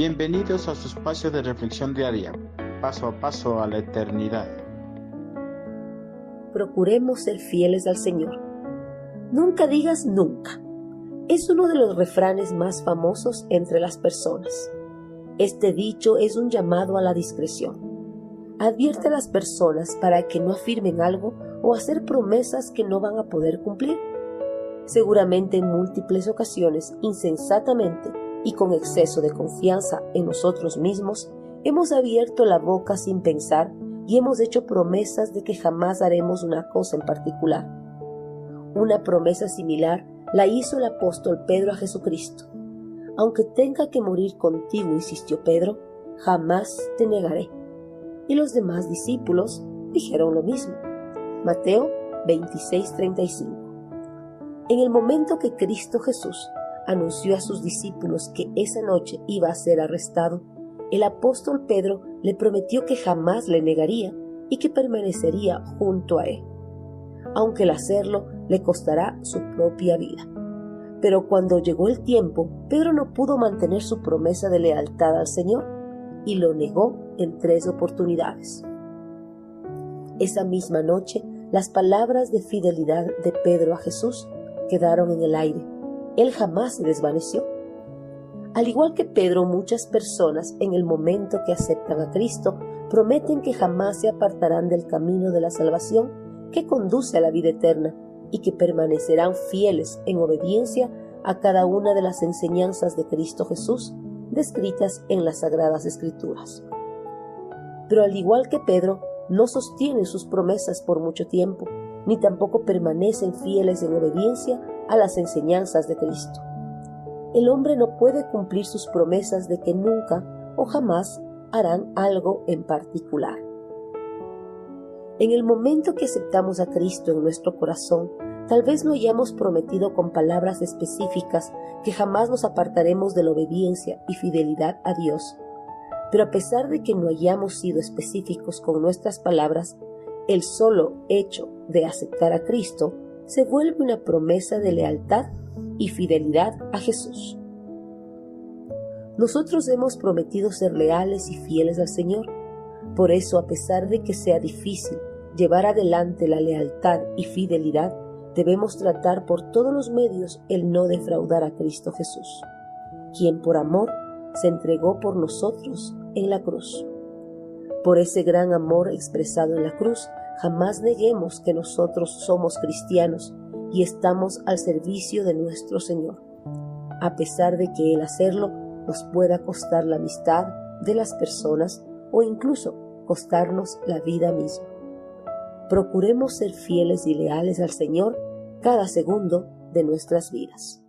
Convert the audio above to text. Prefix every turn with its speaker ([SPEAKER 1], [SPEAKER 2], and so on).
[SPEAKER 1] Bienvenidos a su espacio de reflexión diaria, paso a paso a la eternidad.
[SPEAKER 2] Procuremos ser fieles al Señor. Nunca digas nunca. Es uno de los refranes más famosos entre las personas. Este dicho es un llamado a la discreción. Advierte a las personas para que no afirmen algo o hacer promesas que no van a poder cumplir. Seguramente en múltiples ocasiones, insensatamente y con exceso de confianza en nosotros mismos, hemos abierto la boca sin pensar y hemos hecho promesas de que jamás haremos una cosa en particular. Una promesa similar la hizo el apóstol Pedro a Jesucristo. Aunque tenga que morir contigo, insistió Pedro, jamás te negaré. Y los demás discípulos dijeron lo mismo. Mateo 26:35. En el momento que Cristo Jesús anunció a sus discípulos que esa noche iba a ser arrestado, el apóstol Pedro le prometió que jamás le negaría y que permanecería junto a él, aunque el hacerlo le costará su propia vida. Pero cuando llegó el tiempo, Pedro no pudo mantener su promesa de lealtad al Señor y lo negó en tres oportunidades. Esa misma noche, las palabras de fidelidad de Pedro a Jesús quedaron en el aire él jamás se desvaneció. Al igual que Pedro, muchas personas en el momento que aceptan a Cristo prometen que jamás se apartarán del camino de la salvación que conduce a la vida eterna y que permanecerán fieles en obediencia a cada una de las enseñanzas de Cristo Jesús descritas en las Sagradas Escrituras. Pero al igual que Pedro, no sostienen sus promesas por mucho tiempo, ni tampoco permanecen fieles en obediencia a las enseñanzas de Cristo. El hombre no puede cumplir sus promesas de que nunca o jamás harán algo en particular. En el momento que aceptamos a Cristo en nuestro corazón, tal vez no hayamos prometido con palabras específicas que jamás nos apartaremos de la obediencia y fidelidad a Dios. Pero a pesar de que no hayamos sido específicos con nuestras palabras, el solo hecho de aceptar a Cristo se vuelve una promesa de lealtad y fidelidad a Jesús. Nosotros hemos prometido ser leales y fieles al Señor. Por eso, a pesar de que sea difícil llevar adelante la lealtad y fidelidad, debemos tratar por todos los medios el no defraudar a Cristo Jesús, quien por amor se entregó por nosotros en la cruz. Por ese gran amor expresado en la cruz, Jamás neguemos que nosotros somos cristianos y estamos al servicio de nuestro Señor, a pesar de que el hacerlo nos pueda costar la amistad de las personas o incluso costarnos la vida misma. Procuremos ser fieles y leales al Señor cada segundo de nuestras vidas.